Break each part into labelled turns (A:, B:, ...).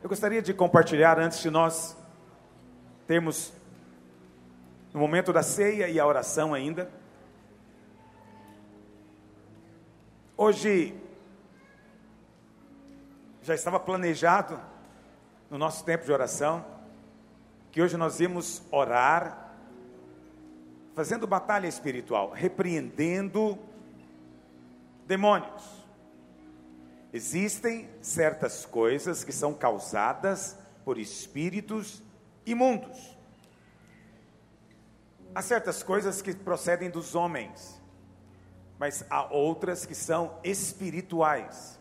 A: Eu gostaria de compartilhar antes de nós termos no momento da ceia e a oração ainda. Hoje já estava planejado no nosso tempo de oração que hoje nós íamos orar fazendo batalha espiritual, repreendendo demônios. Existem certas coisas que são causadas por espíritos imundos. Há certas coisas que procedem dos homens, mas há outras que são espirituais.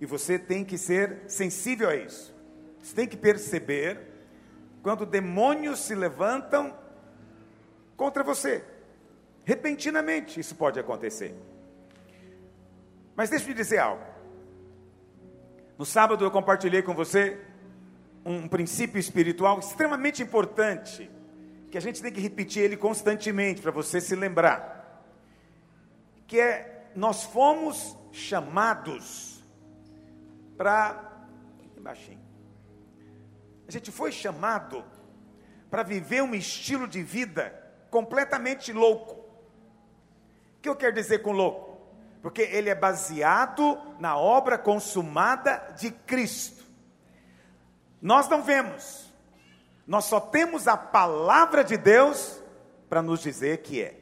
A: E você tem que ser sensível a isso. Você tem que perceber quando demônios se levantam contra você. Repentinamente isso pode acontecer. Mas deixe-me dizer algo. No sábado eu compartilhei com você um princípio espiritual extremamente importante, que a gente tem que repetir ele constantemente para você se lembrar. Que é nós fomos chamados para baixinho. A gente foi chamado para viver um estilo de vida completamente louco. O que eu quero dizer com louco? Porque ele é baseado na obra consumada de Cristo. Nós não vemos, nós só temos a palavra de Deus para nos dizer que é.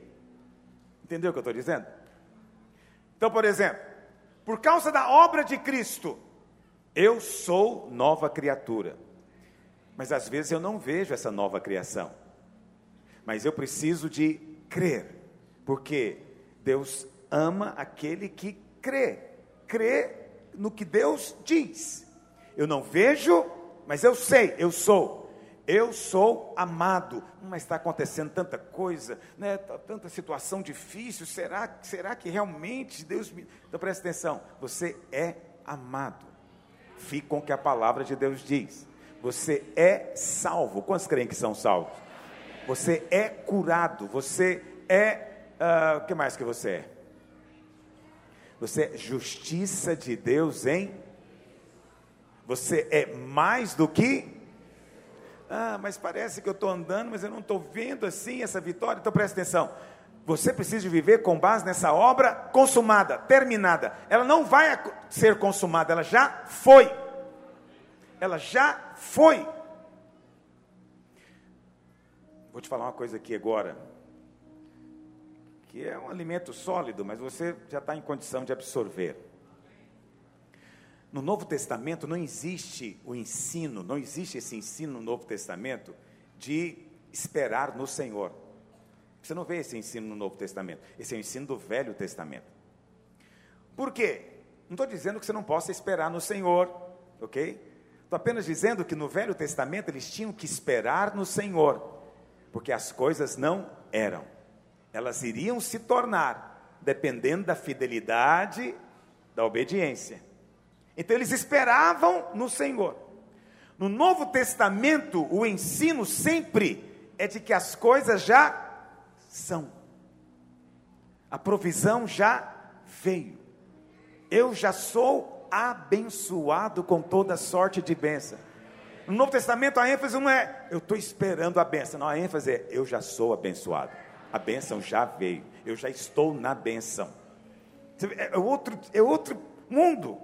A: Entendeu o que eu estou dizendo? Então, por exemplo, por causa da obra de Cristo, eu sou nova criatura. Mas às vezes eu não vejo essa nova criação. Mas eu preciso de crer, porque Deus ama aquele que crê, crê no que Deus diz. Eu não vejo, mas eu sei, eu sou. Eu sou amado, mas está acontecendo tanta coisa, né? Tanta situação difícil. Será, será que realmente Deus me. Então preste atenção: você é amado. Fique com o que a palavra de Deus diz. Você é salvo. Quantos creem que são salvos? Você é curado. Você é. Uh, o que mais que você é? Você é justiça de Deus em. Você é mais do que. Ah, mas parece que eu estou andando, mas eu não estou vendo assim essa vitória. Então presta atenção. Você precisa viver com base nessa obra consumada, terminada. Ela não vai ser consumada, ela já foi. Ela já foi. Vou te falar uma coisa aqui agora que é um alimento sólido, mas você já está em condição de absorver. No Novo Testamento não existe o ensino, não existe esse ensino no Novo Testamento de esperar no Senhor. Você não vê esse ensino no Novo Testamento, esse é o ensino do Velho Testamento. Por quê? Não estou dizendo que você não possa esperar no Senhor, ok? Estou apenas dizendo que no Velho Testamento eles tinham que esperar no Senhor, porque as coisas não eram elas iriam se tornar, dependendo da fidelidade, da obediência. Então eles esperavam no Senhor. No Novo Testamento, o ensino sempre é de que as coisas já são. A provisão já veio. Eu já sou abençoado com toda sorte de bênção. No Novo Testamento a ênfase não é eu estou esperando a bênção, não, a ênfase é eu já sou abençoado a bênção já veio, eu já estou na bênção. É outro, é outro mundo,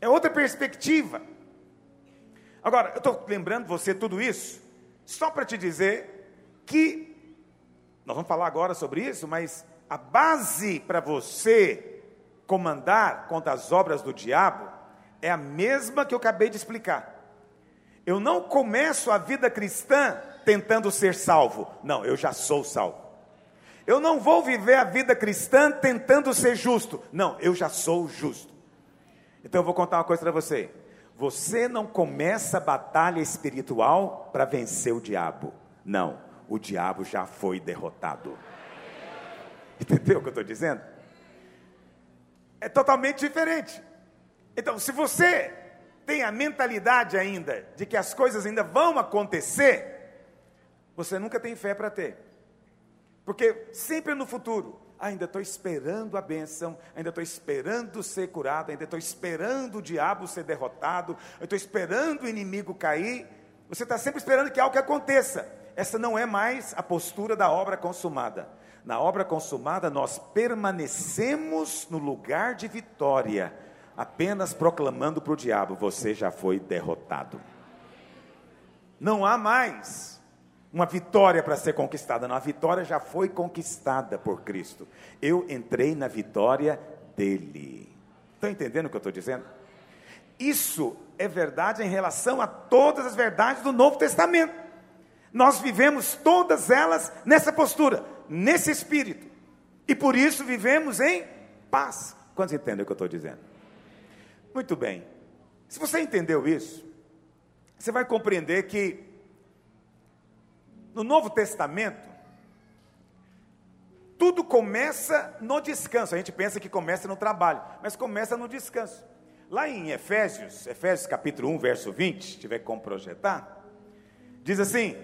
A: é outra perspectiva. Agora, eu estou lembrando você tudo isso, só para te dizer que, nós vamos falar agora sobre isso, mas a base para você comandar contra as obras do diabo é a mesma que eu acabei de explicar. Eu não começo a vida cristã tentando ser salvo, não, eu já sou salvo. Eu não vou viver a vida cristã tentando ser justo. Não, eu já sou justo. Então eu vou contar uma coisa para você. Você não começa a batalha espiritual para vencer o diabo. Não, o diabo já foi derrotado. Entendeu o que eu estou dizendo? É totalmente diferente. Então, se você tem a mentalidade ainda de que as coisas ainda vão acontecer, você nunca tem fé para ter. Porque sempre no futuro ainda estou esperando a bênção, ainda estou esperando ser curado, ainda estou esperando o diabo ser derrotado, eu estou esperando o inimigo cair. Você está sempre esperando que algo aconteça. Essa não é mais a postura da obra consumada. Na obra consumada, nós permanecemos no lugar de vitória, apenas proclamando para o diabo: você já foi derrotado. Não há mais uma vitória para ser conquistada, não, a vitória já foi conquistada por Cristo. Eu entrei na vitória dele. Estão entendendo o que eu estou dizendo? Isso é verdade em relação a todas as verdades do Novo Testamento. Nós vivemos todas elas nessa postura, nesse espírito. E por isso vivemos em paz. Quantos entendem o que eu estou dizendo? Muito bem. Se você entendeu isso, você vai compreender que no Novo Testamento, tudo começa no descanso. A gente pensa que começa no trabalho, mas começa no descanso. Lá em Efésios, Efésios capítulo 1, verso 20, se tiver como projetar, diz assim: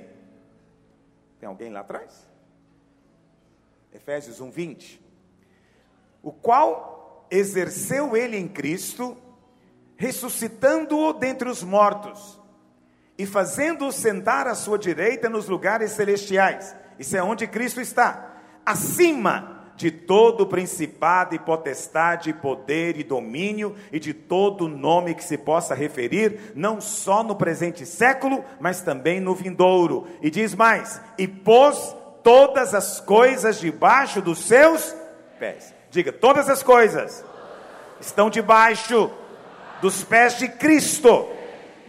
A: tem alguém lá atrás? Efésios 1, 20. O qual exerceu ele em Cristo, ressuscitando-o dentre os mortos e fazendo-o sentar à sua direita nos lugares celestiais. Isso é onde Cristo está, acima de todo principado e potestade, poder e domínio e de todo nome que se possa referir, não só no presente século, mas também no vindouro. E diz mais: e pôs todas as coisas debaixo dos seus pés. Diga, todas as coisas estão debaixo dos pés de Cristo.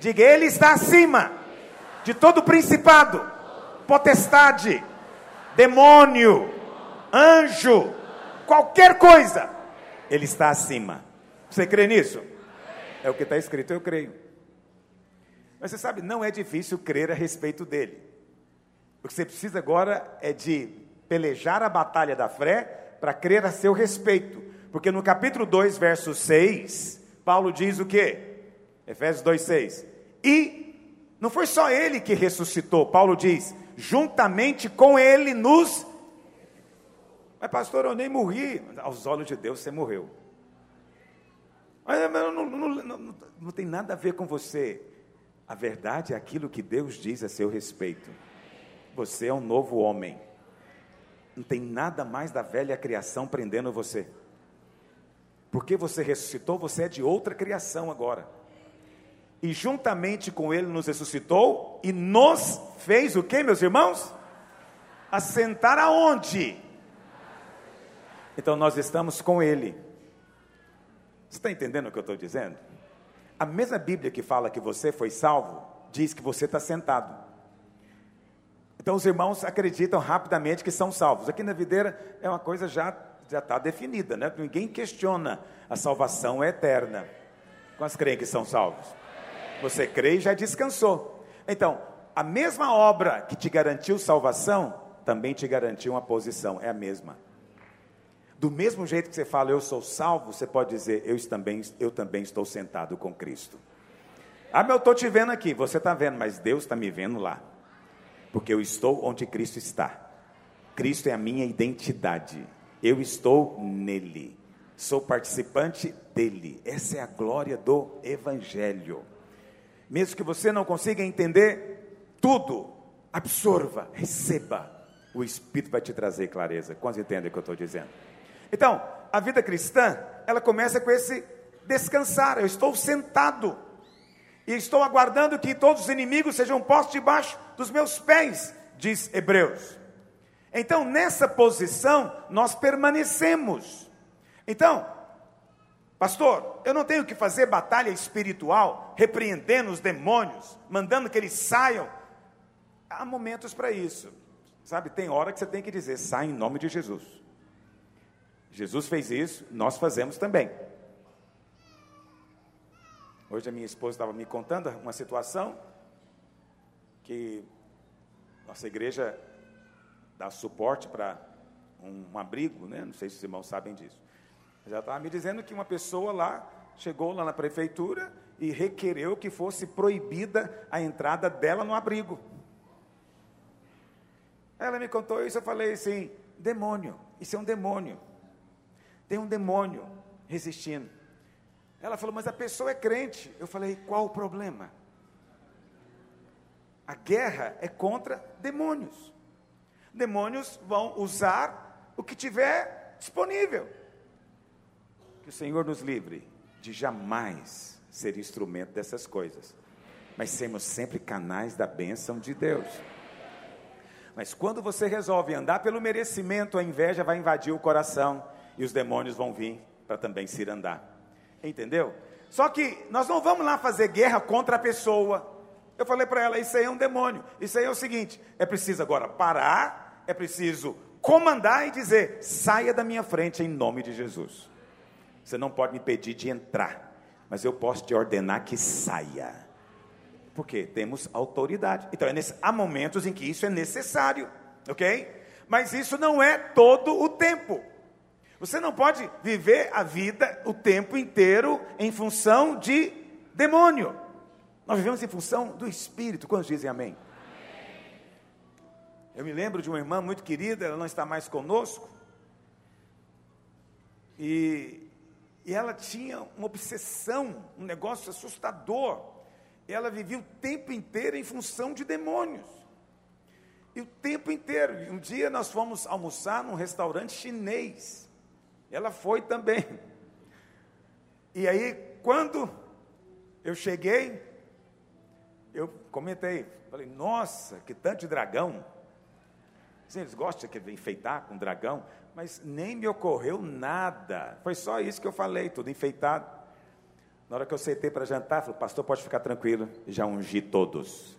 A: Diga, Ele está acima de todo principado, potestade, demônio anjo, qualquer coisa, ele está acima. Você crê nisso? É o que está escrito, eu creio. Mas você sabe, não é difícil crer a respeito dele. O que você precisa agora é de pelejar a batalha da fé para crer a seu respeito. Porque no capítulo 2, verso 6, Paulo diz o quê? Efésios 2, 6. E não foi só ele que ressuscitou, Paulo diz, juntamente com ele nos mas, pastor, eu nem morri. Aos olhos de Deus, você morreu. Mas não, não, não, não, tem nada a ver com você. A verdade é aquilo que Deus diz a seu respeito. Você é um novo homem. Não tem nada mais da velha criação prendendo você. Porque você ressuscitou, você é de outra criação agora. E juntamente com Ele nos ressuscitou e nos fez o que, meus irmãos? Assentar aonde? Então nós estamos com Ele. Você está entendendo o que eu estou dizendo? A mesma Bíblia que fala que você foi salvo, diz que você está sentado. Então os irmãos acreditam rapidamente que são salvos. Aqui na videira é uma coisa já já está definida, né? Ninguém questiona a salvação é eterna. Quantos creem que são salvos? Você crê e já descansou. Então, a mesma obra que te garantiu salvação, também te garantiu uma posição, é a mesma. Do mesmo jeito que você fala, eu sou salvo, você pode dizer, eu também, eu também estou sentado com Cristo. Ah, mas eu estou te vendo aqui, você está vendo, mas Deus está me vendo lá. Porque eu estou onde Cristo está. Cristo é a minha identidade. Eu estou nele. Sou participante dele. Essa é a glória do Evangelho. Mesmo que você não consiga entender tudo, absorva, receba. O Espírito vai te trazer clareza. Quantos entendem o que eu estou dizendo? Então, a vida cristã, ela começa com esse descansar. Eu estou sentado e estou aguardando que todos os inimigos sejam postos debaixo dos meus pés, diz Hebreus. Então, nessa posição, nós permanecemos. Então, pastor, eu não tenho que fazer batalha espiritual, repreendendo os demônios, mandando que eles saiam. Há momentos para isso. Sabe, tem hora que você tem que dizer, sai em nome de Jesus. Jesus fez isso, nós fazemos também. Hoje a minha esposa estava me contando uma situação que nossa igreja dá suporte para um, abrigo, né? não sei se os irmãos sabem disso. Ela estava me dizendo que uma pessoa lá chegou lá na prefeitura e requereu que fosse proibida a entrada dela no abrigo. Ela me contou isso, eu falei assim, demônio. Isso é um demônio. Tem um demônio resistindo. Ela falou, mas a pessoa é crente. Eu falei, qual o problema? A guerra é contra demônios. Demônios vão usar o que tiver disponível. Que o Senhor nos livre de jamais ser instrumento dessas coisas, mas sermos sempre canais da bênção de Deus. Mas quando você resolve andar pelo merecimento, a inveja vai invadir o coração e os demônios vão vir para também se andar. Entendeu? Só que nós não vamos lá fazer guerra contra a pessoa. Eu falei para ela: isso aí é um demônio. Isso aí é o seguinte: é preciso agora parar, é preciso comandar e dizer: saia da minha frente em nome de Jesus. Você não pode me pedir de entrar, mas eu posso te ordenar que saia. Porque temos autoridade. Então, é nesse, há momentos em que isso é necessário, ok? Mas isso não é todo o tempo. Você não pode viver a vida o tempo inteiro em função de demônio. Nós vivemos em função do Espírito. Quantos dizem amém? Eu me lembro de uma irmã muito querida, ela não está mais conosco. E, e ela tinha uma obsessão, um negócio assustador. Ela vivia o tempo inteiro em função de demônios. E o tempo inteiro. Um dia nós fomos almoçar num restaurante chinês. Ela foi também. E aí, quando eu cheguei, eu comentei, falei, nossa, que tanto de dragão. Eles gostam de enfeitar com dragão, mas nem me ocorreu nada. Foi só isso que eu falei, tudo enfeitado. Na hora que eu sentei para jantar, falou, pastor, pode ficar tranquilo, já ungi todos.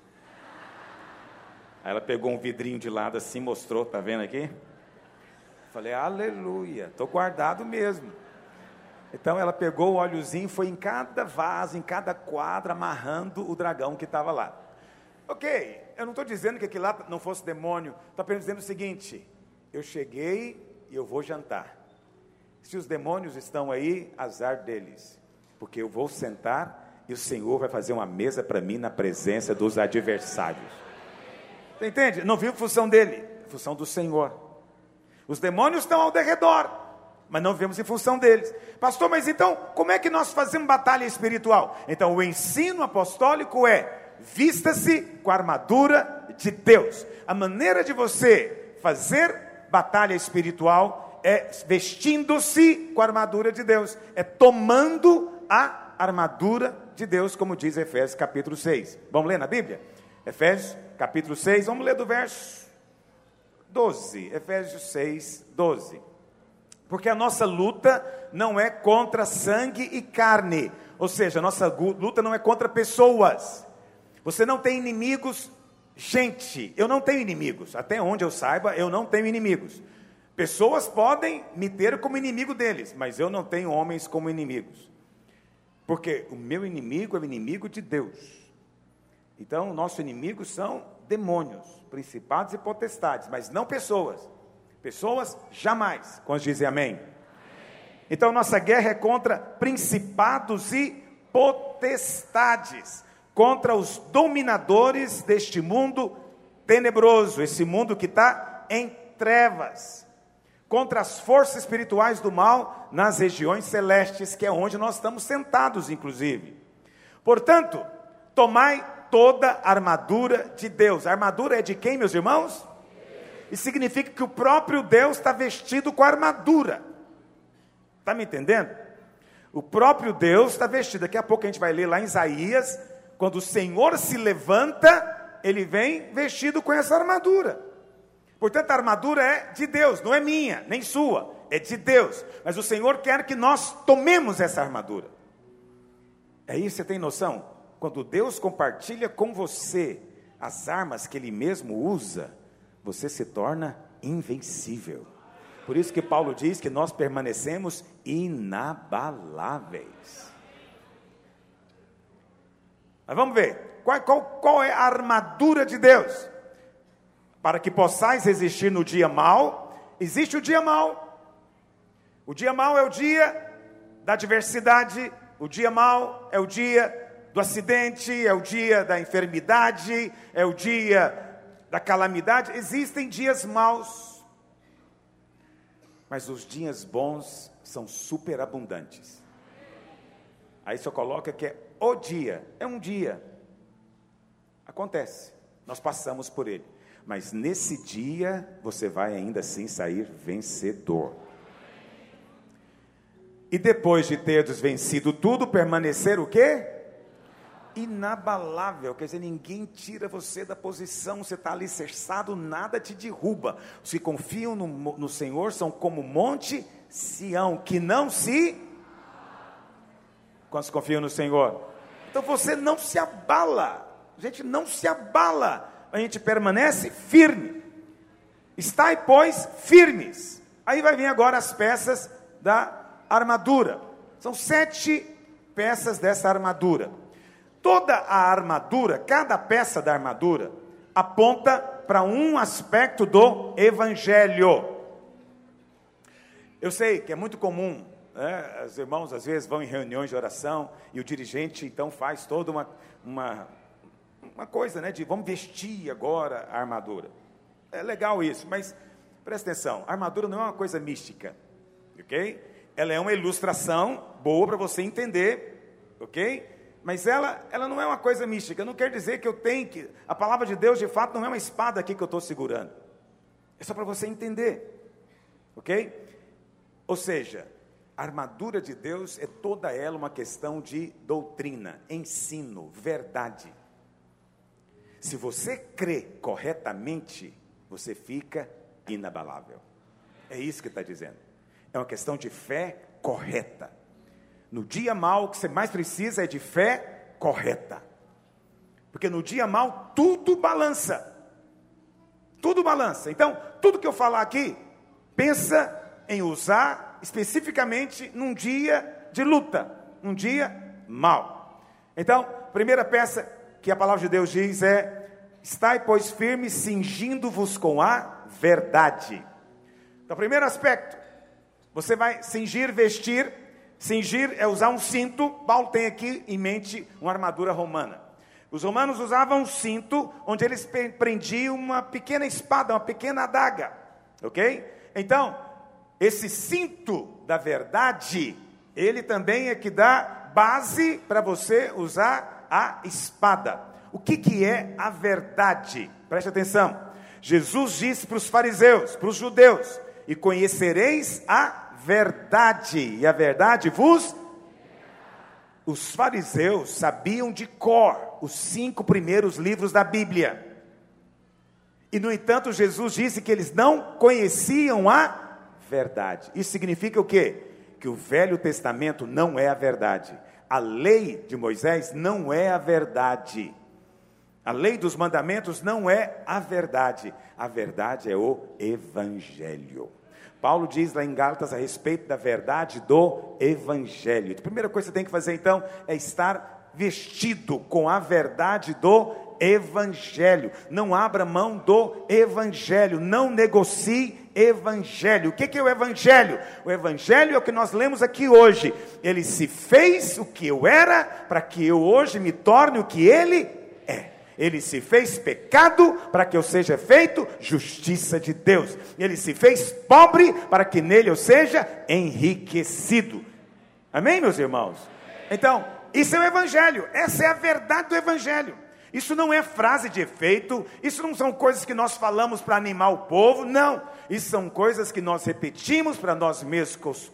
A: Aí ela pegou um vidrinho de lado assim, mostrou, tá vendo aqui? Falei, aleluia, estou guardado mesmo. Então ela pegou o óleozinho, foi em cada vaso, em cada quadra, amarrando o dragão que estava lá. Ok, eu não estou dizendo que aquilo lá não fosse demônio, estou apenas dizendo o seguinte: eu cheguei e eu vou jantar. Se os demônios estão aí, azar deles, porque eu vou sentar e o Senhor vai fazer uma mesa para mim na presença dos adversários. Você entende? Não viu função dele, função do Senhor. Os demônios estão ao derredor, mas não vemos em função deles. Pastor, mas então, como é que nós fazemos batalha espiritual? Então, o ensino apostólico é: vista-se com a armadura de Deus. A maneira de você fazer batalha espiritual é vestindo-se com a armadura de Deus, é tomando a armadura de Deus, como diz Efésios capítulo 6. Vamos ler na Bíblia? Efésios capítulo 6, vamos ler do verso 12, Efésios 6, 12. Porque a nossa luta não é contra sangue e carne, ou seja, a nossa luta não é contra pessoas. Você não tem inimigos, gente, eu não tenho inimigos, até onde eu saiba, eu não tenho inimigos. Pessoas podem me ter como inimigo deles, mas eu não tenho homens como inimigos. Porque o meu inimigo é o inimigo de Deus. Então, nossos inimigos são demônios, principados e potestades, mas não pessoas. Pessoas jamais. Quando dizem amém? Então nossa guerra é contra principados e potestades, contra os dominadores deste mundo tenebroso, esse mundo que está em trevas, contra as forças espirituais do mal nas regiões celestes, que é onde nós estamos sentados, inclusive. Portanto, tomai toda a armadura de Deus. A armadura é de quem, meus irmãos? E significa que o próprio Deus está vestido com armadura. Está me entendendo? O próprio Deus está vestido. Daqui a pouco a gente vai ler lá em Isaías, quando o Senhor se levanta, ele vem vestido com essa armadura. Portanto, a armadura é de Deus, não é minha, nem sua, é de Deus. Mas o Senhor quer que nós tomemos essa armadura. É isso, você tem noção? Quando Deus compartilha com você as armas que Ele mesmo usa, você se torna invencível. Por isso que Paulo diz que nós permanecemos inabaláveis. Mas vamos ver, qual, qual, qual é a armadura de Deus? Para que possais resistir no dia mal, existe o dia mal. O dia mal é o dia da adversidade, o dia mal é o dia do acidente, é o dia da enfermidade, é o dia da calamidade. Existem dias maus. mas os dias bons são superabundantes. Aí só coloca que é o dia, é um dia. Acontece, nós passamos por ele. Mas nesse dia você vai ainda assim sair vencedor. E depois de teres vencido tudo, permanecer o quê? Inabalável, quer dizer, ninguém tira você da posição, você está alicerçado, nada te derruba. Que confiam no, no Senhor são como monte Sião, que não se. Quantos confiam no Senhor? Então você não se abala, a gente não se abala, a gente permanece firme. Estai, pois, firmes. Aí vai vir agora as peças da armadura. São sete peças dessa armadura. Toda a armadura, cada peça da armadura, aponta para um aspecto do evangelho. Eu sei que é muito comum, né, os irmãos às vezes vão em reuniões de oração e o dirigente então faz toda uma, uma, uma coisa, né, de vamos vestir agora a armadura. É legal isso, mas presta atenção, a armadura não é uma coisa mística, ok? Ela é uma ilustração boa para você entender, ok? Mas ela, ela não é uma coisa mística. Não quer dizer que eu tenho que. A palavra de Deus, de fato, não é uma espada aqui que eu estou segurando. É só para você entender. Ok? Ou seja, armadura de Deus é toda ela uma questão de doutrina, ensino, verdade. Se você crê corretamente, você fica inabalável. É isso que está dizendo. É uma questão de fé correta. No dia mal, o que você mais precisa é de fé correta. Porque no dia mal, tudo balança. Tudo balança. Então, tudo que eu falar aqui, pensa em usar especificamente num dia de luta, um dia mal. Então, primeira peça que a palavra de Deus diz é: Estai, pois, firmes, cingindo-vos com a verdade. Então, primeiro aspecto, você vai cingir, vestir Cingir é usar um cinto. Paulo tem aqui em mente uma armadura romana. Os romanos usavam um cinto onde eles prendiam uma pequena espada, uma pequena adaga. Ok? Então, esse cinto da verdade, ele também é que dá base para você usar a espada. O que, que é a verdade? Preste atenção. Jesus disse para os fariseus, para os judeus: E conhecereis a verdade, e a verdade vos. Os fariseus sabiam de cor os cinco primeiros livros da Bíblia. E, no entanto, Jesus disse que eles não conheciam a verdade. Isso significa o quê? Que o Velho Testamento não é a verdade. A lei de Moisés não é a verdade. A lei dos mandamentos não é a verdade. A verdade é o Evangelho. Paulo diz lá em Gálatas a respeito da verdade do Evangelho. A primeira coisa que você tem que fazer então é estar vestido com a verdade do Evangelho. Não abra mão do Evangelho, não negocie Evangelho. O que é o Evangelho? O Evangelho é o que nós lemos aqui hoje. Ele se fez o que eu era, para que eu hoje me torne o que ele ele se fez pecado para que eu seja feito justiça de Deus. Ele se fez pobre para que nele eu seja enriquecido. Amém, meus irmãos? Então, isso é o Evangelho, essa é a verdade do Evangelho. Isso não é frase de efeito, isso não são coisas que nós falamos para animar o povo, não. Isso são coisas que nós repetimos para nós mesmos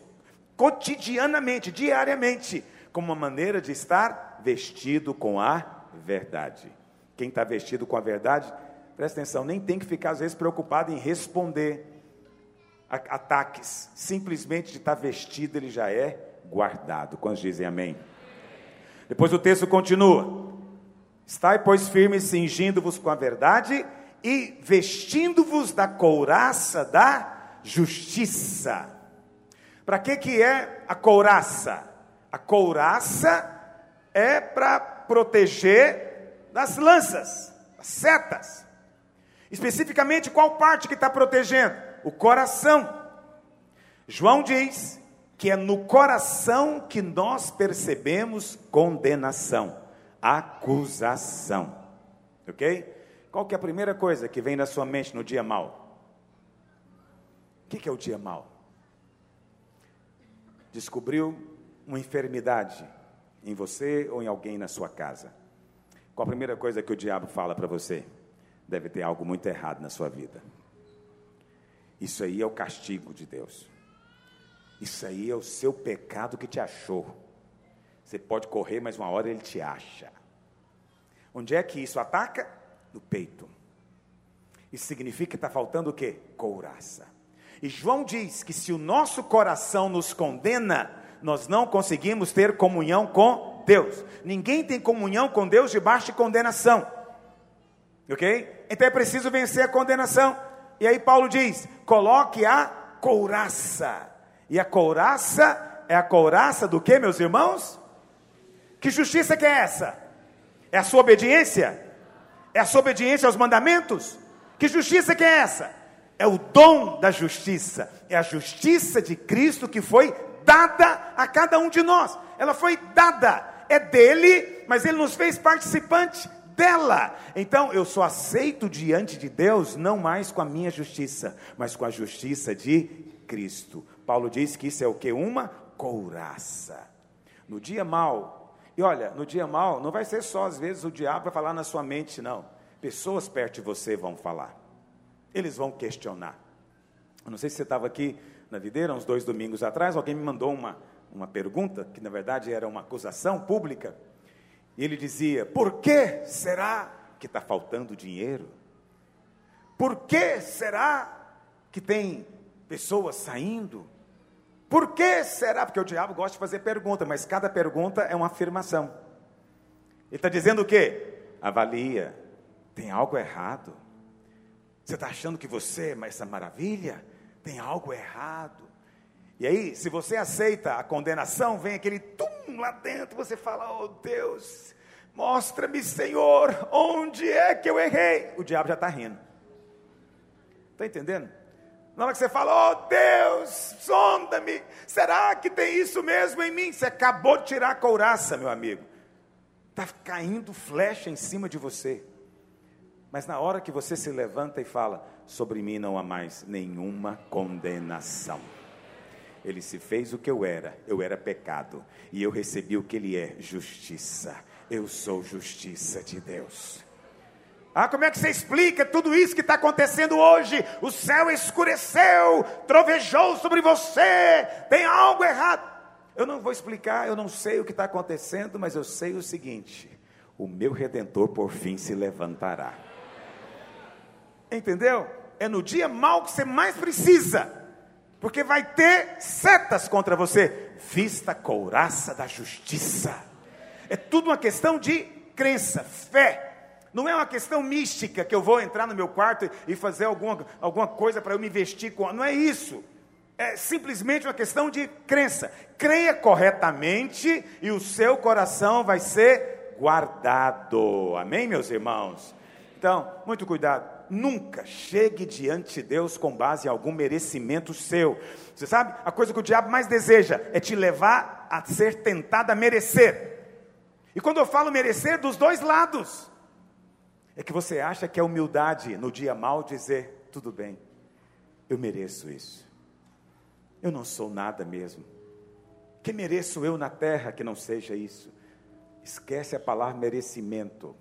A: cotidianamente, diariamente, como uma maneira de estar vestido com a verdade. Quem está vestido com a verdade, presta atenção, nem tem que ficar às vezes preocupado em responder ataques. Simplesmente de estar tá vestido, ele já é guardado. Quantos dizem amém? Depois o texto continua: Estai, pois, firmes, cingindo-vos com a verdade e vestindo-vos da couraça da justiça. Para que, que é a couraça? A couraça é para proteger das lanças, das setas. Especificamente, qual parte que está protegendo? O coração. João diz que é no coração que nós percebemos condenação, acusação. Ok? Qual que é a primeira coisa que vem na sua mente no dia mal? O que, que é o dia mal? descobriu uma enfermidade em você ou em alguém na sua casa. Qual a primeira coisa que o diabo fala para você? Deve ter algo muito errado na sua vida. Isso aí é o castigo de Deus. Isso aí é o seu pecado que te achou. Você pode correr, mas uma hora ele te acha. Onde é que isso ataca? No peito. Isso significa que está faltando o quê? Couraça. E João diz que se o nosso coração nos condena, nós não conseguimos ter comunhão com Deus. Ninguém tem comunhão com Deus debaixo de condenação. Ok? Então é preciso vencer a condenação. E aí Paulo diz: coloque a couraça. E a couraça é a couraça do que, meus irmãos? Que justiça que é essa? É a sua obediência? É a sua obediência aos mandamentos? Que justiça que é essa? É o dom da justiça. É a justiça de Cristo que foi dada a cada um de nós. Ela foi dada. É dele, mas ele nos fez participante dela. Então eu sou aceito diante de Deus não mais com a minha justiça, mas com a justiça de Cristo. Paulo diz que isso é o que? Uma couraça. No dia mal, e olha, no dia mal, não vai ser só às vezes o diabo vai falar na sua mente, não. Pessoas perto de você vão falar. Eles vão questionar. Eu não sei se você estava aqui na videira, uns dois domingos atrás, alguém me mandou uma, uma pergunta, que na verdade era uma acusação pública. E ele dizia: Por que será que está faltando dinheiro? Por que será que tem pessoas saindo? Por que será? Porque o diabo gosta de fazer pergunta, mas cada pergunta é uma afirmação. Ele está dizendo o quê? Avalia, tem algo errado. Você está achando que você é essa maravilha? Tem algo errado. E aí, se você aceita a condenação, vem aquele tum lá dentro, você fala: Oh Deus, mostra-me, Senhor, onde é que eu errei? O diabo já está rindo. Está entendendo? Na hora que você fala, oh Deus, sonda-me, será que tem isso mesmo em mim? Você acabou de tirar a couraça, meu amigo. Está caindo flecha em cima de você. Mas na hora que você se levanta e fala, sobre mim não há mais nenhuma condenação. Ele se fez o que eu era, eu era pecado, e eu recebi o que ele é, justiça. Eu sou justiça de Deus. Ah, como é que você explica tudo isso que está acontecendo hoje? O céu escureceu, trovejou sobre você, tem algo errado. Eu não vou explicar, eu não sei o que está acontecendo, mas eu sei o seguinte: o meu redentor por fim se levantará. Entendeu? É no dia mal que você mais precisa, porque vai ter setas contra você. Vista a couraça da justiça. É tudo uma questão de crença, fé. Não é uma questão mística que eu vou entrar no meu quarto e fazer alguma, alguma coisa para eu me vestir com. Não é isso. É simplesmente uma questão de crença. Creia corretamente e o seu coração vai ser guardado. Amém, meus irmãos? Então, muito cuidado. Nunca chegue diante de Deus com base em algum merecimento seu. Você sabe? A coisa que o diabo mais deseja é te levar a ser tentado a merecer. E quando eu falo merecer, dos dois lados. É que você acha que é humildade no dia mal dizer: tudo bem, eu mereço isso. Eu não sou nada mesmo. Que mereço eu na terra que não seja isso? Esquece a palavra merecimento.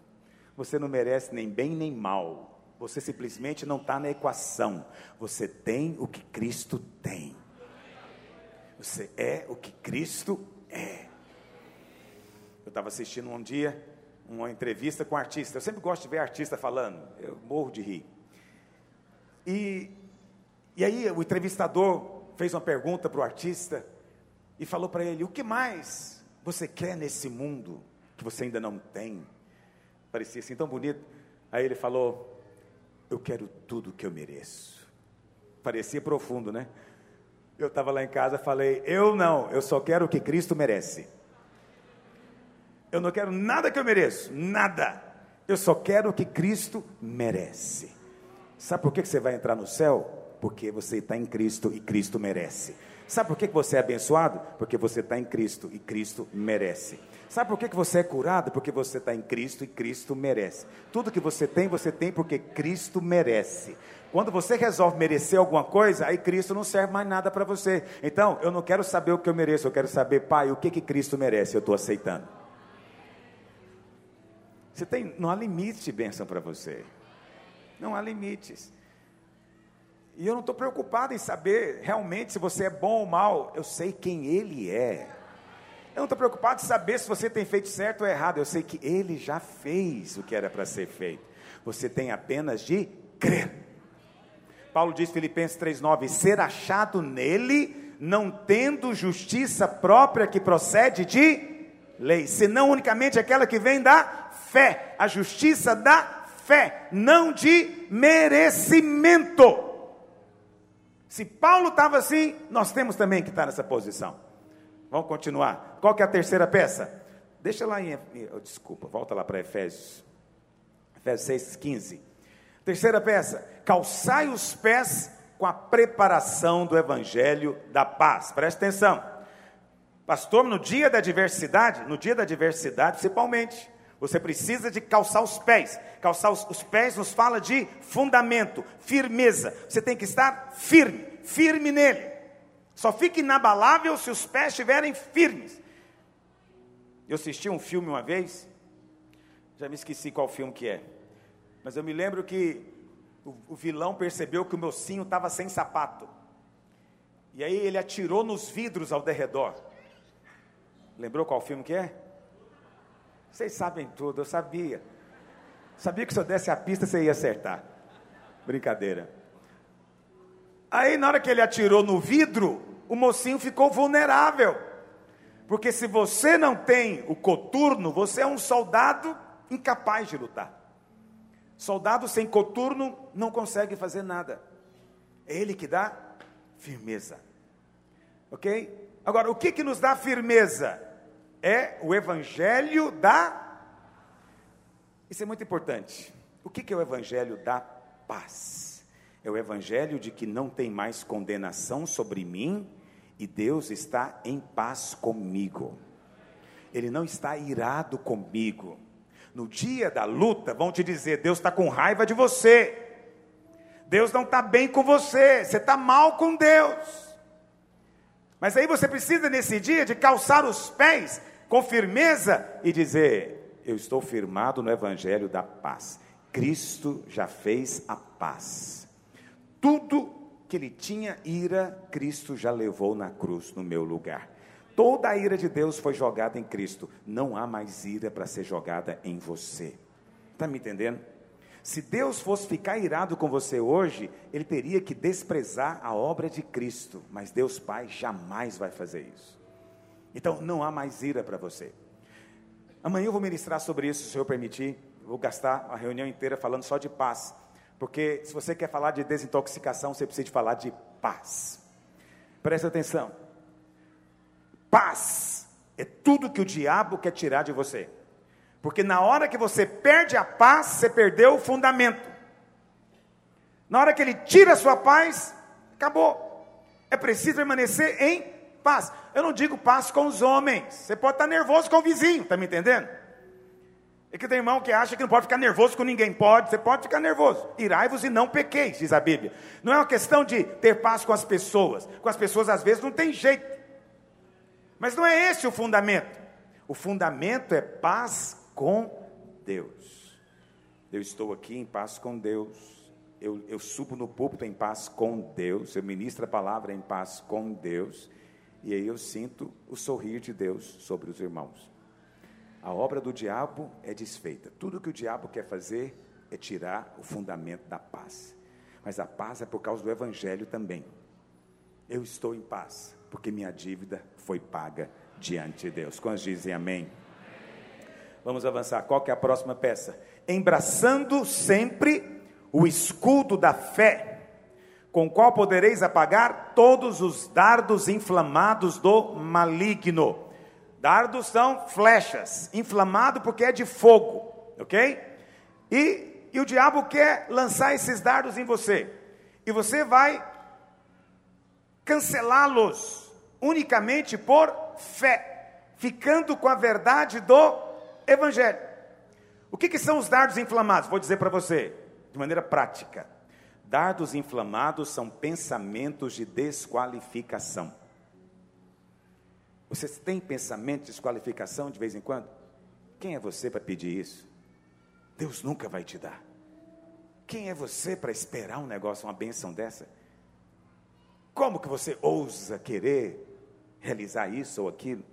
A: Você não merece nem bem nem mal. Você simplesmente não está na equação. Você tem o que Cristo tem. Você é o que Cristo é. Eu estava assistindo um dia uma entrevista com um artista. Eu sempre gosto de ver artista falando, eu morro de rir. E, e aí o entrevistador fez uma pergunta para o artista e falou para ele: O que mais você quer nesse mundo que você ainda não tem? Parecia assim tão bonito. Aí ele falou: Eu quero tudo que eu mereço. Parecia profundo, né? Eu estava lá em casa falei: Eu não, eu só quero o que Cristo merece. Eu não quero nada que eu mereço, nada. Eu só quero o que Cristo merece. Sabe por que você vai entrar no céu? Porque você está em Cristo e Cristo merece. Sabe por que você é abençoado? Porque você está em Cristo e Cristo merece. Sabe por que, você é curado? Porque você está em Cristo e Cristo merece. Tudo que você tem, você tem porque Cristo merece. Quando você resolve merecer alguma coisa, aí Cristo não serve mais nada para você. Então, eu não quero saber o que eu mereço, eu quero saber, Pai, o que, que Cristo merece, eu estou aceitando. Você tem, não há limite de bênção para você. Não há limites. E eu não estou preocupado em saber realmente se você é bom ou mal. Eu sei quem Ele é. Eu não estou preocupado em saber se você tem feito certo ou errado. Eu sei que Ele já fez o que era para ser feito. Você tem apenas de crer. Paulo diz, Filipenses 3,9: ser achado nele, não tendo justiça própria que procede de lei, senão unicamente aquela que vem da fé, a justiça da fé, não de merecimento. Se Paulo estava assim, nós temos também que estar nessa posição. Vamos continuar. Qual que é a terceira peça? Deixa lá em. Oh, desculpa, volta lá para Efésios. Efésios 6, 15. Terceira peça. Calçai os pés com a preparação do evangelho da paz. Preste atenção. Pastor, no dia da adversidade, no dia da adversidade principalmente, você precisa de calçar os pés. Calçar os, os, pés nos fala de fundamento, firmeza. Você tem que estar firme, firme nele. Só fica inabalável se os pés estiverem firmes. Eu assisti um filme uma vez, já me esqueci qual filme que é. Mas eu me lembro que o, o vilão percebeu que o meu mocinho estava sem sapato. E aí ele atirou nos vidros ao derredor. Lembrou qual filme que é? Vocês sabem tudo, eu sabia. Sabia que se eu desse a pista você ia acertar. Brincadeira. Aí, na hora que ele atirou no vidro, o mocinho ficou vulnerável. Porque se você não tem o coturno, você é um soldado incapaz de lutar. Soldado sem coturno não consegue fazer nada. É ele que dá firmeza. Ok? Agora, o que, que nos dá firmeza? É o evangelho da. Isso é muito importante. O que é o evangelho da paz? É o evangelho de que não tem mais condenação sobre mim e Deus está em paz comigo. Ele não está irado comigo. No dia da luta, vão te dizer: Deus está com raiva de você. Deus não está bem com você. Você está mal com Deus. Mas aí você precisa nesse dia de calçar os pés com firmeza e dizer: Eu estou firmado no evangelho da paz. Cristo já fez a paz. Tudo que ele tinha ira, Cristo já levou na cruz no meu lugar. Toda a ira de Deus foi jogada em Cristo. Não há mais ira para ser jogada em você. Está me entendendo? Se Deus fosse ficar irado com você hoje, Ele teria que desprezar a obra de Cristo, mas Deus Pai jamais vai fazer isso. Então não há mais ira para você. Amanhã eu vou ministrar sobre isso, se o Senhor permitir. Vou gastar a reunião inteira falando só de paz, porque se você quer falar de desintoxicação, você precisa de falar de paz. Presta atenção. Paz é tudo que o diabo quer tirar de você. Porque na hora que você perde a paz, você perdeu o fundamento. Na hora que ele tira a sua paz, acabou. É preciso permanecer em paz. Eu não digo paz com os homens. Você pode estar nervoso com o vizinho, está me entendendo? É que tem irmão que acha que não pode ficar nervoso com ninguém. Pode, você pode ficar nervoso. Irai-vos e não pequeis, diz a Bíblia. Não é uma questão de ter paz com as pessoas. Com as pessoas, às vezes, não tem jeito. Mas não é esse o fundamento. O fundamento é paz com Deus. Eu estou aqui em paz com Deus. Eu, eu subo no púlpito em paz com Deus. Eu ministro a palavra em paz com Deus. E aí eu sinto o sorrir de Deus sobre os irmãos. A obra do diabo é desfeita. Tudo que o diabo quer fazer é tirar o fundamento da paz. Mas a paz é por causa do evangelho também. Eu estou em paz, porque minha dívida foi paga diante de Deus. Quantos dizem amém? Vamos avançar. Qual que é a próxima peça? Embraçando sempre o escudo da fé, com qual podereis apagar todos os dardos inflamados do maligno. Dardos são flechas, inflamado porque é de fogo, ok? E, e o diabo quer lançar esses dardos em você, e você vai cancelá-los unicamente por fé. ficando com a verdade do Evangelho. O que, que são os dardos inflamados? Vou dizer para você, de maneira prática. Dardos inflamados são pensamentos de desqualificação. Você tem pensamento de desqualificação de vez em quando? Quem é você para pedir isso? Deus nunca vai te dar. Quem é você para esperar um negócio, uma bênção dessa? Como que você ousa querer realizar isso ou aquilo?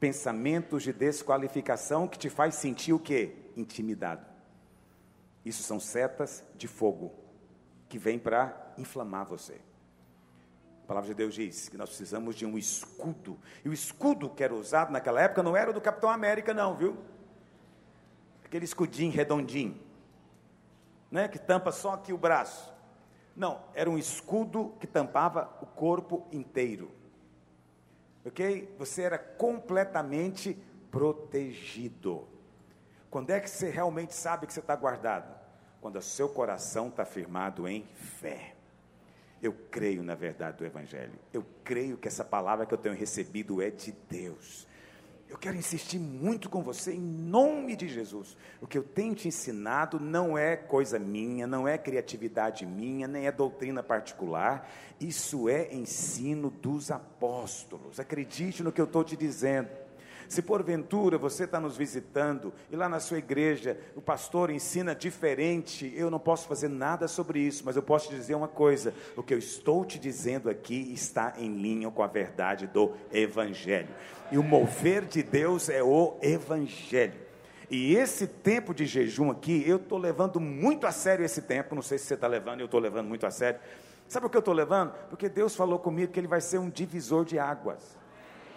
A: Pensamentos de desqualificação que te faz sentir o quê? Intimidado. Isso são setas de fogo que vêm para inflamar você. A palavra de Deus diz que nós precisamos de um escudo. E o escudo que era usado naquela época não era o do Capitão América, não, viu? Aquele escudinho redondinho, né, que tampa só aqui o braço. Não, era um escudo que tampava o corpo inteiro. Ok? Você era completamente protegido. Quando é que você realmente sabe que você está guardado? Quando o seu coração está firmado em fé. Eu creio na verdade do Evangelho. Eu creio que essa palavra que eu tenho recebido é de Deus. Eu quero insistir muito com você em nome de Jesus. O que eu tenho te ensinado não é coisa minha, não é criatividade minha, nem é doutrina particular. Isso é ensino dos apóstolos. Acredite no que eu estou te dizendo. Se porventura você está nos visitando e lá na sua igreja o pastor ensina diferente, eu não posso fazer nada sobre isso, mas eu posso te dizer uma coisa: o que eu estou te dizendo aqui está em linha com a verdade do Evangelho. E o mover de Deus é o Evangelho. E esse tempo de jejum aqui, eu estou levando muito a sério esse tempo. Não sei se você está levando, eu estou levando muito a sério. Sabe o que eu estou levando? Porque Deus falou comigo que Ele vai ser um divisor de águas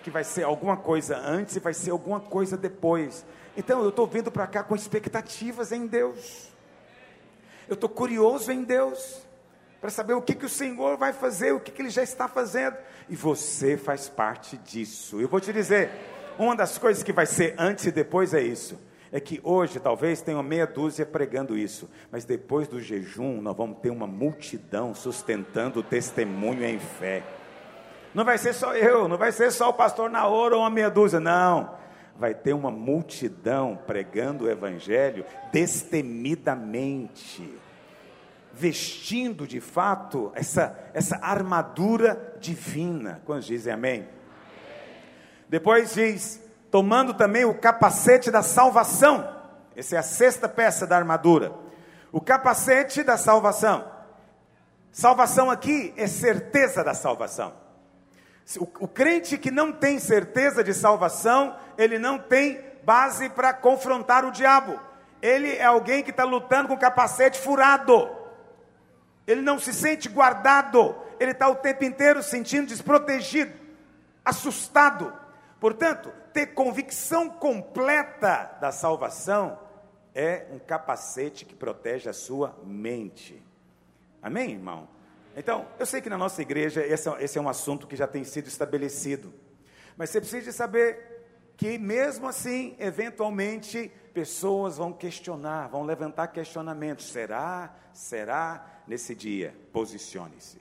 A: que vai ser alguma coisa antes e vai ser alguma coisa depois. Então eu estou vindo para cá com expectativas em Deus. Eu estou curioso em Deus para saber o que, que o Senhor vai fazer, o que, que Ele já está fazendo. E você faz parte disso. Eu vou te dizer, uma das coisas que vai ser antes e depois é isso. É que hoje talvez tenha meia dúzia pregando isso, mas depois do jejum nós vamos ter uma multidão sustentando o testemunho em fé. Não vai ser só eu, não vai ser só o pastor Naoro ou uma meia dúzia, não. Vai ter uma multidão pregando o evangelho destemidamente, vestindo de fato essa, essa armadura divina. Quando dizem amém? Depois diz, tomando também o capacete da salvação. Essa é a sexta peça da armadura. O capacete da salvação. Salvação aqui é certeza da salvação. O, o crente que não tem certeza de salvação, ele não tem base para confrontar o diabo. Ele é alguém que está lutando com o capacete furado. Ele não se sente guardado. Ele está o tempo inteiro sentindo desprotegido, assustado. Portanto, ter convicção completa da salvação é um capacete que protege a sua mente. Amém, irmão? Então, eu sei que na nossa igreja esse é, esse é um assunto que já tem sido estabelecido, mas você precisa saber que, mesmo assim, eventualmente, pessoas vão questionar, vão levantar questionamentos: será? Será? Nesse dia, posicione-se.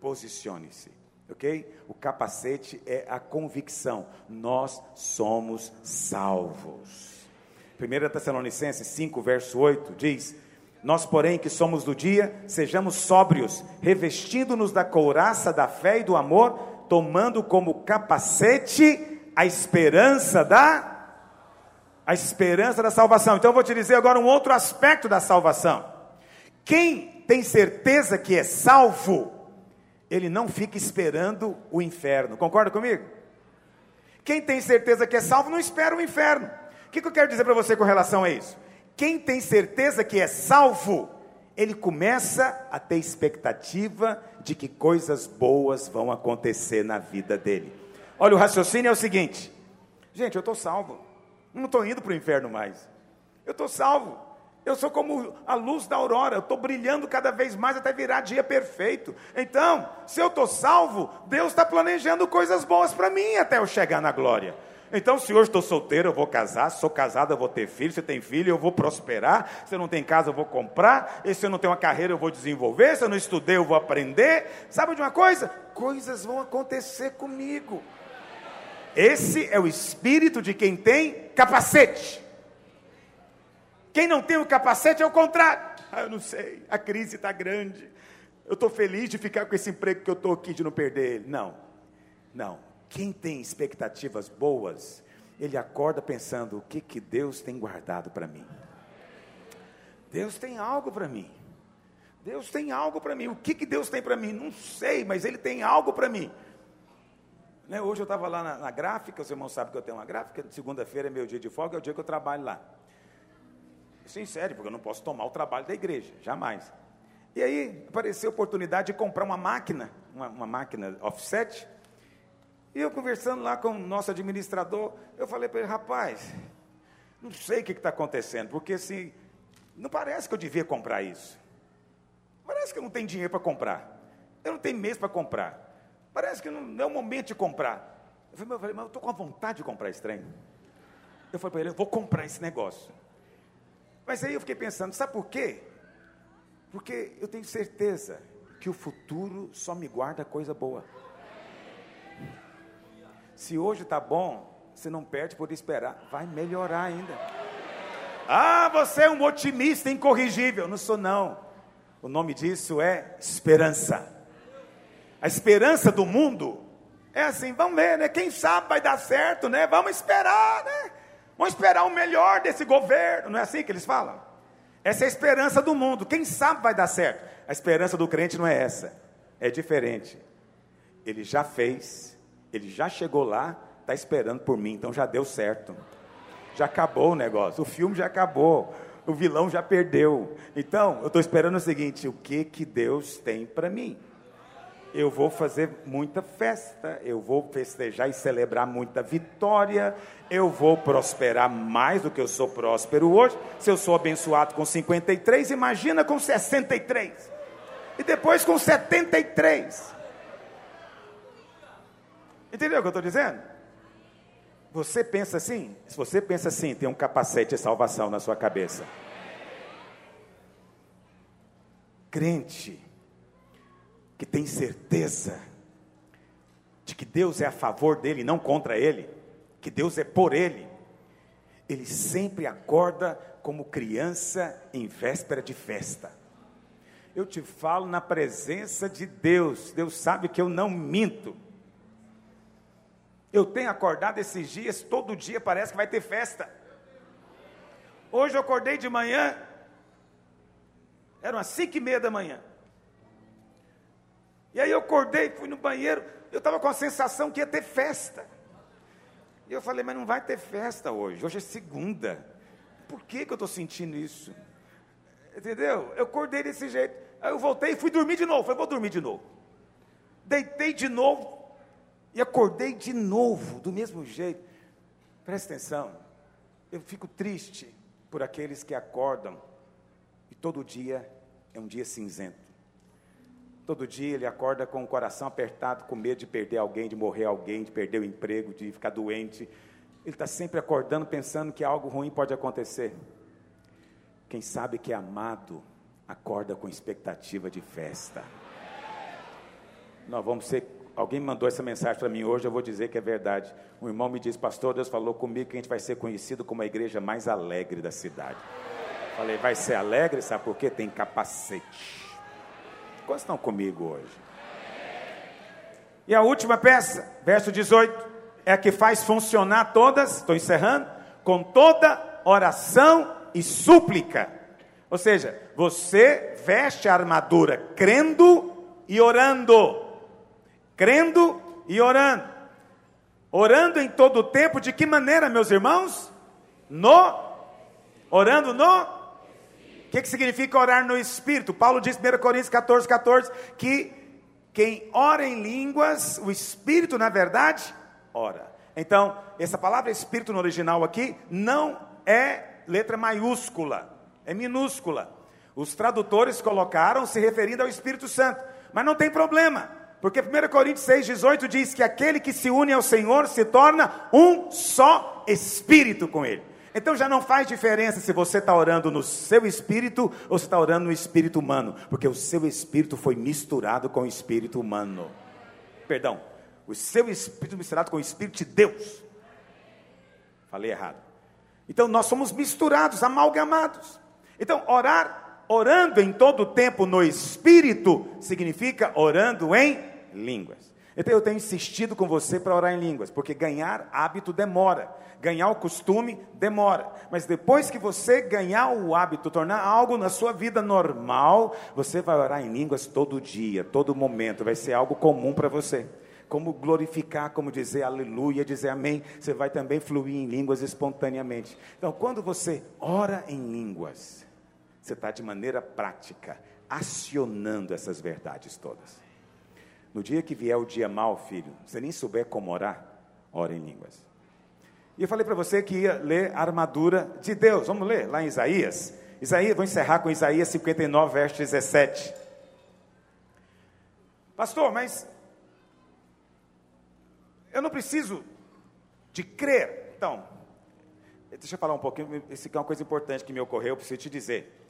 A: Posicione-se. Ok? O capacete é a convicção. Nós somos salvos. 1 Tessalonicenses 5, verso 8 diz: nós, porém, que somos do dia, sejamos sóbrios, revestindo-nos da couraça da fé e do amor, tomando como capacete a esperança da a esperança da salvação. Então eu vou te dizer agora um outro aspecto da salvação. Quem tem certeza que é salvo, ele não fica esperando o inferno. Concorda comigo? Quem tem certeza que é salvo não espera o inferno. O que, que eu quero dizer para você com relação a isso? Quem tem certeza que é salvo, ele começa a ter expectativa de que coisas boas vão acontecer na vida dele. Olha, o raciocínio é o seguinte: gente, eu estou salvo, não estou indo para o inferno mais, eu estou salvo. Eu sou como a luz da aurora, eu estou brilhando cada vez mais até virar dia perfeito. Então, se eu estou salvo, Deus está planejando coisas boas para mim até eu chegar na glória. Então, se hoje estou solteiro, eu vou casar. Se sou casado, eu vou ter filho. Se tem filho, eu vou prosperar. Se eu não tenho casa, eu vou comprar. E se eu não tenho uma carreira, eu vou desenvolver. Se eu não estudei, eu vou aprender. Sabe de uma coisa? Coisas vão acontecer comigo. Esse é o espírito de quem tem capacete. Quem não tem o capacete é o contrário. Ah, eu não sei, a crise está grande. Eu estou feliz de ficar com esse emprego que eu estou aqui, de não perder ele. Não, não. Quem tem expectativas boas, ele acorda pensando: o que, que Deus tem guardado para mim? Deus tem algo para mim. Deus tem algo para mim. O que, que Deus tem para mim? Não sei, mas Ele tem algo para mim. Né, hoje eu estava lá na, na, gráfica, os irmãos sabem que eu tenho uma gráfica, segunda-feira é meu dia de folga, é o dia que eu trabalho lá. Sim, sério, porque eu não posso tomar o trabalho da igreja, jamais. E aí apareceu a oportunidade de comprar uma máquina, uma, uma máquina offset. E eu conversando lá com o nosso administrador, eu falei para ele, rapaz, não sei o que está acontecendo, porque assim, não parece que eu devia comprar isso. Parece que eu não tenho dinheiro para comprar. Eu não tenho mês para comprar. Parece que não, não, é o momento de comprar. Eu falei, mas eu estou com a vontade de comprar esse trem. Eu falei para ele, eu vou comprar esse negócio. Mas aí eu fiquei pensando, sabe por quê? Porque eu tenho certeza que o futuro só me guarda coisa boa. Se hoje está bom, você não perde por esperar, vai melhorar ainda. Ah, você é um otimista incorrigível. Não sou, não. O nome disso é esperança. A esperança do mundo é assim, vamos ver, né? Quem sabe vai dar certo, né? Vamos esperar, né? Vamos esperar o melhor desse governo. Não é assim que eles falam? Essa é a esperança do mundo. Quem sabe vai dar certo. A esperança do crente não é essa. É diferente. Ele já fez, ele já chegou lá, está esperando por mim, então já deu certo. Já acabou o negócio, o filme já acabou, o vilão já perdeu. Então, eu estou esperando o seguinte: o que que Deus tem para mim? eu vou fazer muita festa, eu vou festejar e celebrar muita vitória, eu vou prosperar mais do que eu sou próspero hoje. Se eu sou abençoado com 53, imagina com 63. E depois com 73. Entendeu o que eu estou dizendo? Você pensa assim? Se você pensa assim, tem um capacete de salvação na sua cabeça. Crente que tem certeza de que Deus é a favor dele, não contra ele, que Deus é por ele, ele sempre acorda como criança em véspera de festa. Eu te falo na presença de Deus, Deus sabe que eu não minto. Eu tenho acordado esses dias, todo dia parece que vai ter festa. Hoje eu acordei de manhã, eram as cinco e meia da manhã. E aí eu acordei, fui no banheiro, eu estava com a sensação que ia ter festa. E eu falei, mas não vai ter festa hoje, hoje é segunda. Por que, que eu estou sentindo isso? Entendeu? Eu acordei desse jeito. Aí eu voltei e fui dormir de novo. Falei, vou dormir de novo. Deitei de novo e acordei de novo, do mesmo jeito. Presta atenção, eu fico triste por aqueles que acordam e todo dia é um dia cinzento. Todo dia ele acorda com o coração apertado, com medo de perder alguém, de morrer alguém, de perder o emprego, de ficar doente. Ele está sempre acordando pensando que algo ruim pode acontecer. Quem sabe que é amado, acorda com expectativa de festa. Nós vamos ser. Alguém mandou essa mensagem para mim hoje, eu vou dizer que é verdade. Um irmão me disse, pastor, Deus falou comigo que a gente vai ser conhecido como a igreja mais alegre da cidade. Falei, vai ser alegre, sabe por quê? Tem capacete. Quantos estão comigo hoje? E a última peça, verso 18, é a que faz funcionar todas, estou encerrando, com toda oração e súplica. Ou seja, você veste a armadura crendo e orando. Crendo e orando. Orando em todo o tempo, de que maneira, meus irmãos? No, orando no que, que significa orar no Espírito? Paulo diz em 1 Coríntios 14, 14, que quem ora em línguas, o Espírito, na verdade, ora. Então, essa palavra Espírito no original aqui não é letra maiúscula, é minúscula. Os tradutores colocaram se referindo ao Espírito Santo, mas não tem problema, porque 1 Coríntios 6, 18 diz que aquele que se une ao Senhor se torna um só Espírito com Ele. Então já não faz diferença se você está orando no seu espírito ou se está orando no espírito humano, porque o seu espírito foi misturado com o espírito humano. Perdão, O seu espírito misturado com o espírito de Deus. Falei errado. Então nós somos misturados, amalgamados. Então orar, orando em todo o tempo no espírito, significa orando em línguas. Então eu tenho insistido com você para orar em línguas, porque ganhar hábito demora, ganhar o costume demora. Mas depois que você ganhar o hábito, tornar algo na sua vida normal, você vai orar em línguas todo dia, todo momento, vai ser algo comum para você. Como glorificar, como dizer aleluia, dizer amém, você vai também fluir em línguas espontaneamente. Então, quando você ora em línguas, você está de maneira prática acionando essas verdades todas. No dia que vier o dia mal, filho, você nem souber como orar, ora em línguas. E eu falei para você que ia ler a armadura de Deus. Vamos ler lá em Isaías. Isaías, vou encerrar com Isaías 59, verso 17. Pastor, mas eu não preciso de crer. Então, deixa eu falar um pouquinho, isso é uma coisa importante que me ocorreu, eu preciso te dizer.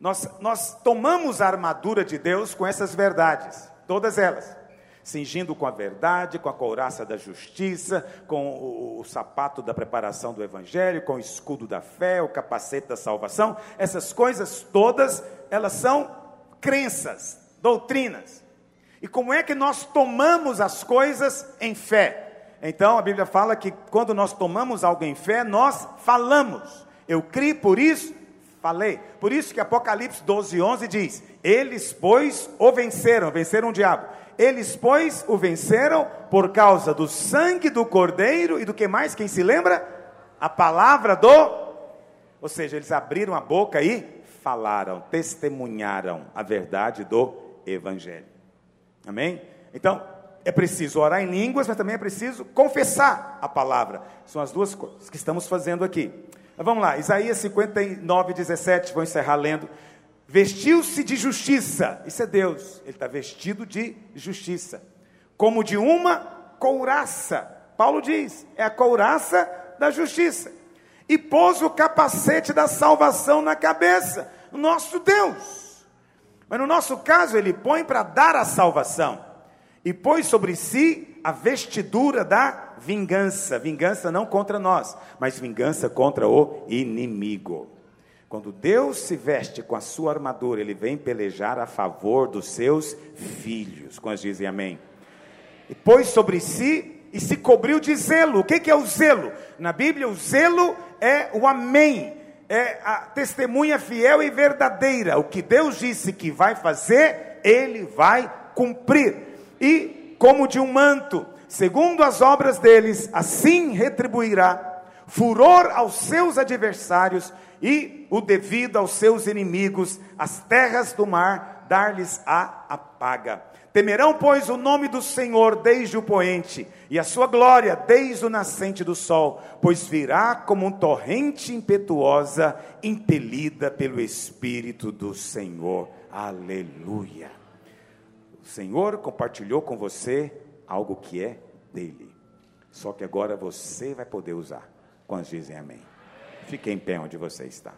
A: Nós, nós tomamos a armadura de Deus com essas verdades, todas elas cingindo com a verdade, com a couraça da justiça, com o, o, sapato da preparação do evangelho, com o escudo da fé, o capacete da salvação. Essas coisas todas, elas são crenças, doutrinas. E como é que nós tomamos as coisas em fé? Então a Bíblia fala que quando nós tomamos algo em fé, nós falamos. Eu criei por isso, falei. Por isso que Apocalipse 12, 11 diz: Eles, pois, o venceram, venceram o diabo eles, pois, o venceram por causa do sangue do cordeiro e do que mais? Quem se lembra? A palavra do. Ou seja, eles abriram a boca e falaram, testemunharam a verdade do evangelho. Amém? Então, é preciso orar em línguas, mas também é preciso confessar a palavra. São as duas coisas que estamos fazendo aqui. Mas vamos lá, Isaías 59, 17, vou encerrar lendo. Vestiu-se de justiça, isso é Deus, ele está vestido de justiça, como de uma couraça. Paulo diz, é a couraça da justiça. E pôs o capacete da salvação na cabeça, nosso Deus. Mas no nosso caso, ele põe para dar a salvação, e pôs sobre si a vestidura da vingança. Vingança não contra nós, mas vingança contra o inimigo. Quando Deus se veste com a sua armadura, ele vem pelejar a favor dos seus filhos. Quando dizem amém? E pôs sobre si e se cobriu de zelo. O que é o zelo? Na Bíblia, o zelo é o amém, é a testemunha fiel e verdadeira. O que Deus disse que vai fazer, ele vai cumprir. E como de um manto, segundo as obras deles, assim retribuirá furor aos seus adversários e o devido aos seus inimigos, as terras do mar, dar-lhes a apaga. Temerão, pois, o nome do Senhor desde o poente, e a sua glória desde o nascente do sol, pois virá como um torrente impetuosa, impelida pelo Espírito do Senhor. Aleluia. O Senhor compartilhou com você algo que é dele, só que agora você vai poder usar. Quantos dizem amém? Fique em pé onde você está.